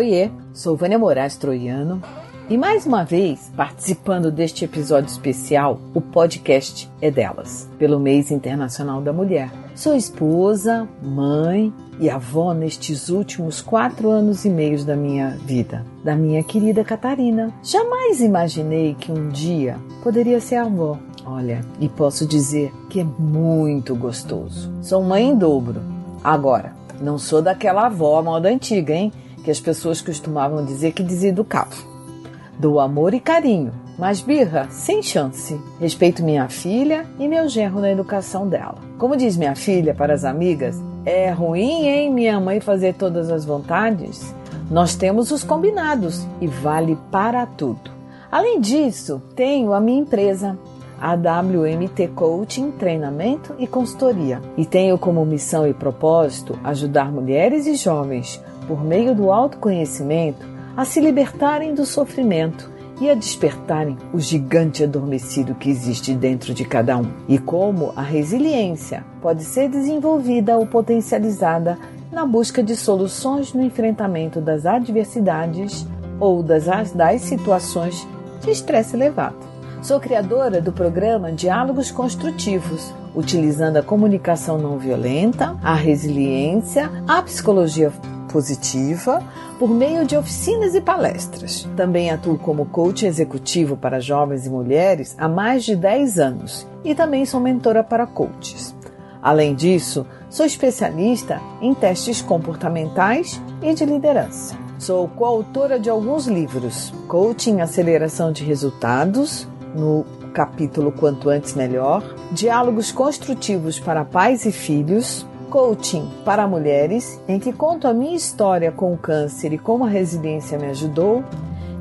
Oiê, sou Vânia Moraes Troiano e mais uma vez participando deste episódio especial, o podcast é delas, pelo mês internacional da mulher. Sou esposa, mãe e avó nestes últimos quatro anos e meio da minha vida, da minha querida Catarina. Jamais imaginei que um dia poderia ser avó. Olha, e posso dizer que é muito gostoso. Sou mãe em dobro. Agora, não sou daquela avó moda antiga, hein? Que as pessoas costumavam dizer que deseducava. Dou amor e carinho, mas birra, sem chance. Respeito minha filha e meu genro na educação dela. Como diz minha filha para as amigas, é ruim, hein, minha mãe fazer todas as vontades? Nós temos os combinados e vale para tudo. Além disso, tenho a minha empresa, a WMT Coaching, Treinamento e Consultoria, e tenho como missão e propósito ajudar mulheres e jovens, por meio do autoconhecimento, a se libertarem do sofrimento e a despertarem o gigante adormecido que existe dentro de cada um, e como a resiliência pode ser desenvolvida ou potencializada na busca de soluções no enfrentamento das adversidades ou das, das situações de estresse elevado. Sou criadora do programa Diálogos Construtivos, utilizando a comunicação não violenta, a resiliência, a psicologia positiva por meio de oficinas e palestras. Também atuo como coach executivo para jovens e mulheres há mais de 10 anos e também sou mentora para coaches. Além disso, sou especialista em testes comportamentais e de liderança. Sou coautora de alguns livros: Coaching Aceleração de Resultados, no capítulo Quanto Antes Melhor, Diálogos Construtivos para Pais e Filhos, Coaching para Mulheres, em que conto a minha história com o câncer e como a residência me ajudou,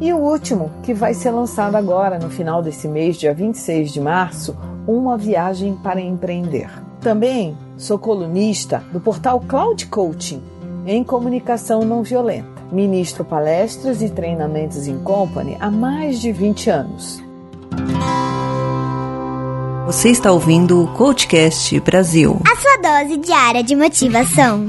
e o último, que vai ser lançado agora no final desse mês, dia 26 de março, Uma Viagem para Empreender. Também sou colunista do portal Cloud Coaching em comunicação não violenta. Ministro palestras e treinamentos em company há mais de 20 anos você está ouvindo o Coachcast Brasil. A sua dose diária de motivação.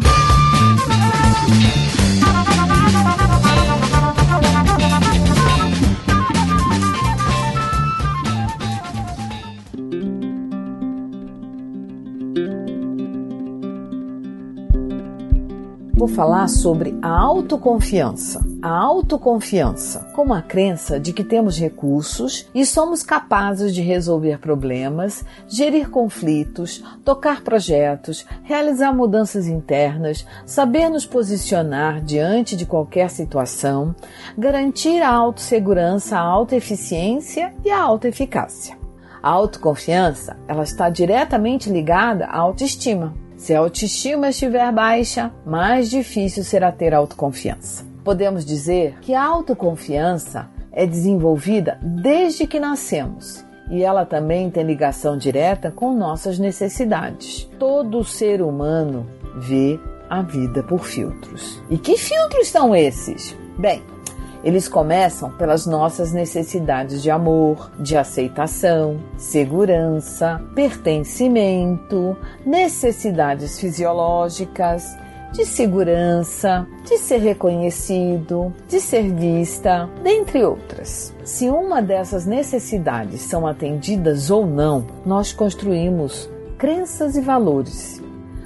Vou falar sobre a autoconfiança. A autoconfiança, como a crença de que temos recursos e somos capazes de resolver problemas, gerir conflitos, tocar projetos, realizar mudanças internas, saber nos posicionar diante de qualquer situação, garantir a autossegurança, a autoeficiência e a autoeficácia. A autoconfiança, ela está diretamente ligada à autoestima. Se a autoestima estiver baixa, mais difícil será ter autoconfiança. Podemos dizer que a autoconfiança é desenvolvida desde que nascemos e ela também tem ligação direta com nossas necessidades. Todo ser humano vê a vida por filtros. E que filtros são esses? Bem, eles começam pelas nossas necessidades de amor, de aceitação, segurança, pertencimento, necessidades fisiológicas, de segurança, de ser reconhecido, de ser vista, dentre outras. Se uma dessas necessidades são atendidas ou não, nós construímos crenças e valores.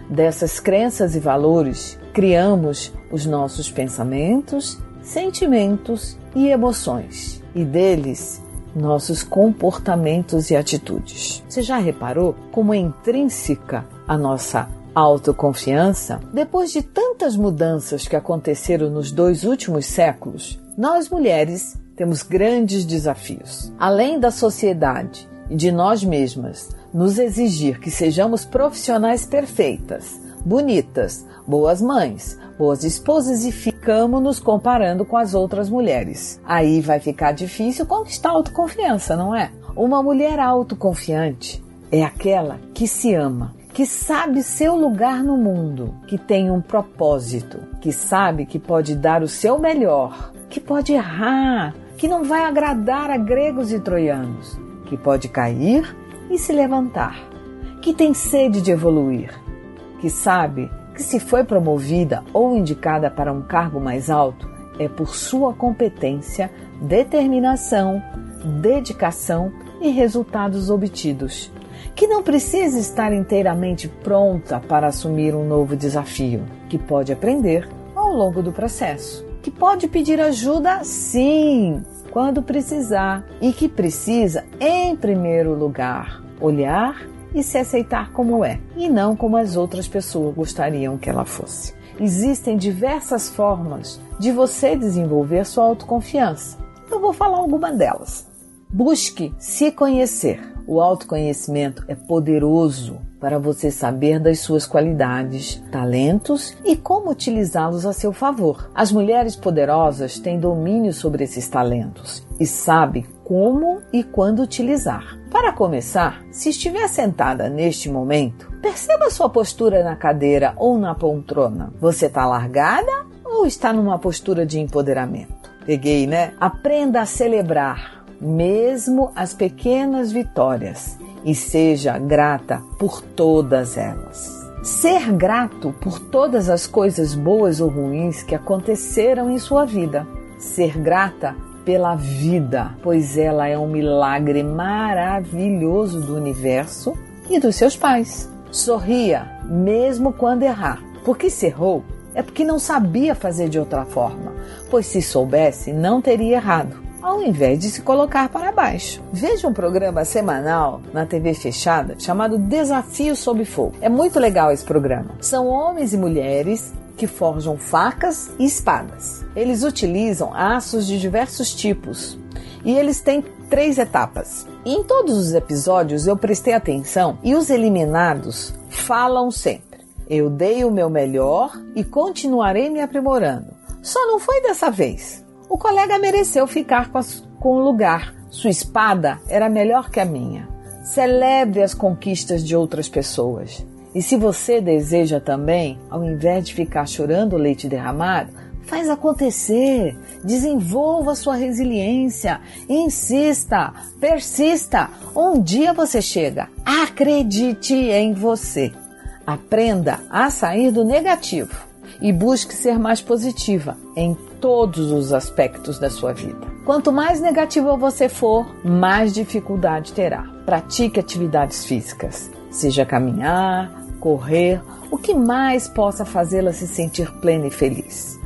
Dessas crenças e valores, criamos os nossos pensamentos sentimentos e emoções, e deles nossos comportamentos e atitudes. Você já reparou como é intrínseca a nossa autoconfiança? Depois de tantas mudanças que aconteceram nos dois últimos séculos, nós mulheres temos grandes desafios. Além da sociedade e de nós mesmas nos exigir que sejamos profissionais perfeitas, bonitas, boas mães, boas esposas e ficamos nos comparando com as outras mulheres. Aí vai ficar difícil conquistar autoconfiança, não é? Uma mulher autoconfiante é aquela que se ama, que sabe seu lugar no mundo, que tem um propósito, que sabe que pode dar o seu melhor, que pode errar, que não vai agradar a gregos e troianos, que pode cair e se levantar, que tem sede de evoluir, que sabe que se foi promovida ou indicada para um cargo mais alto, é por sua competência, determinação, dedicação e resultados obtidos. Que não precisa estar inteiramente pronta para assumir um novo desafio, que pode aprender ao longo do processo. Que pode pedir ajuda, sim, quando precisar, e que precisa, em primeiro lugar, olhar e se aceitar como é, e não como as outras pessoas gostariam que ela fosse. Existem diversas formas de você desenvolver sua autoconfiança. Eu vou falar alguma delas. Busque se conhecer. O autoconhecimento é poderoso para você saber das suas qualidades, talentos e como utilizá-los a seu favor. As mulheres poderosas têm domínio sobre esses talentos e sabem como e quando utilizar. Para começar, se estiver sentada neste momento, perceba sua postura na cadeira ou na poltrona. Você está largada ou está numa postura de empoderamento? Peguei, né? Aprenda a celebrar mesmo as pequenas vitórias, e seja grata por todas elas. Ser grato por todas as coisas boas ou ruins que aconteceram em sua vida. Ser grata pela vida, pois ela é um milagre maravilhoso do universo e dos seus pais. Sorria, mesmo quando errar, porque se errou é porque não sabia fazer de outra forma, pois se soubesse, não teria errado ao invés de se colocar para baixo. Veja um programa semanal na TV fechada chamado Desafio Sob Fogo. É muito legal esse programa. São homens e mulheres que forjam facas e espadas. Eles utilizam aços de diversos tipos e eles têm três etapas. Em todos os episódios eu prestei atenção e os eliminados falam sempre: eu dei o meu melhor e continuarei me aprimorando. Só não foi dessa vez. O colega mereceu ficar com, as, com o lugar. Sua espada era melhor que a minha. Celebre as conquistas de outras pessoas. E se você deseja também, ao invés de ficar chorando leite derramado, faz acontecer. Desenvolva sua resiliência. Insista, persista. Um dia você chega. Acredite em você. Aprenda a sair do negativo e busque ser mais positiva em todos os aspectos da sua vida. Quanto mais negativa você for, mais dificuldade terá. Pratique atividades físicas, seja caminhar, correr, o que mais possa fazê-la se sentir plena e feliz.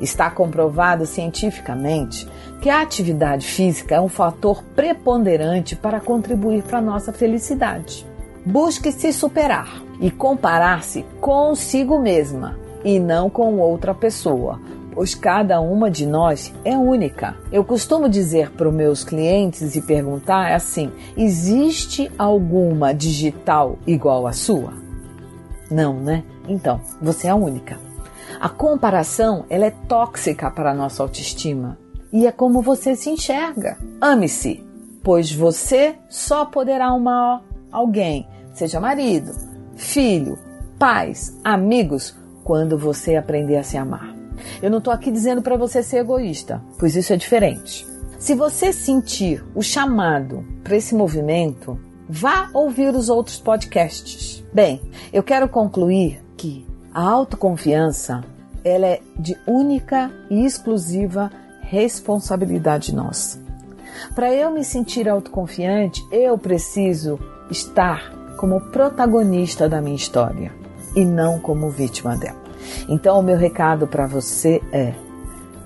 Está comprovado cientificamente que a atividade física é um fator preponderante para contribuir para a nossa felicidade. Busque se superar e comparar-se consigo mesma e não com outra pessoa, pois cada uma de nós é única. Eu costumo dizer para os meus clientes e perguntar assim: existe alguma digital igual à sua? Não, né? Então, você é única. A comparação ela é tóxica para a nossa autoestima e é como você se enxerga. Ame-se, pois você só poderá amar alguém, seja marido, filho, pais, amigos, quando você aprender a se amar. Eu não estou aqui dizendo para você ser egoísta, pois isso é diferente. Se você sentir o chamado para esse movimento, vá ouvir os outros podcasts. Bem, eu quero concluir que a autoconfiança ela é de única e exclusiva responsabilidade nossa. Para eu me sentir autoconfiante, eu preciso estar como protagonista da minha história e não como vítima dela. Então, o meu recado para você é: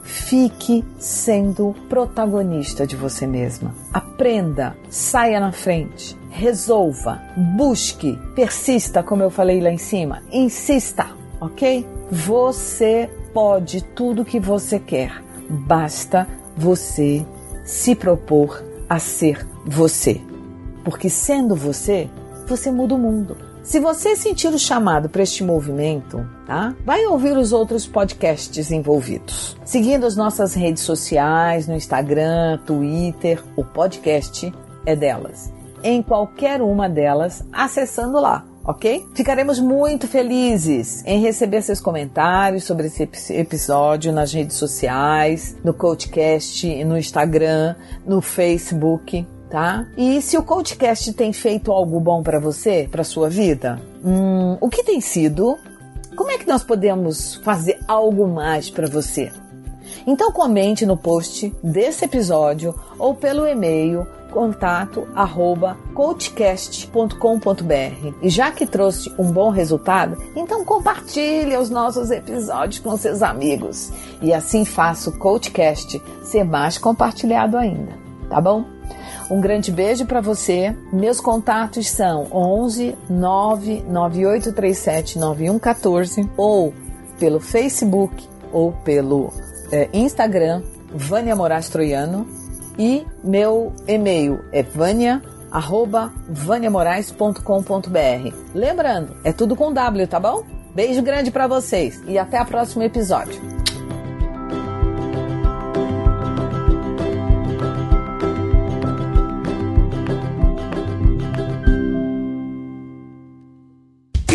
fique sendo protagonista de você mesma. Aprenda, saia na frente, resolva, busque, persista, como eu falei lá em cima, insista, ok? Você pode tudo que você quer, basta você se propor a ser você. Porque sendo você, você muda o mundo. Se você sentir o chamado para este movimento, tá? Vai ouvir os outros podcasts envolvidos. Seguindo as nossas redes sociais, no Instagram, Twitter, o podcast é delas. Em qualquer uma delas, acessando lá, ok? Ficaremos muito felizes em receber seus comentários sobre esse episódio nas redes sociais, no Coachcast, no Instagram, no Facebook tá? E se o Coachcast tem feito algo bom para você, para sua vida, hum, o que tem sido? Como é que nós podemos fazer algo mais para você? Então comente no post desse episódio ou pelo e-mail contato arroba coachcast.com.br. E já que trouxe um bom resultado, então compartilhe os nossos episódios com seus amigos. E assim faça o Coachcast ser mais compartilhado ainda, tá bom? Um grande beijo para você. Meus contatos são 11 99837 9114 ou pelo Facebook ou pelo é, Instagram Vânia Moraes Troiano e meu e-mail é vania@vaniamorais.com.br. Lembrando, é tudo com W, tá bom? Beijo grande para vocês e até o próximo episódio.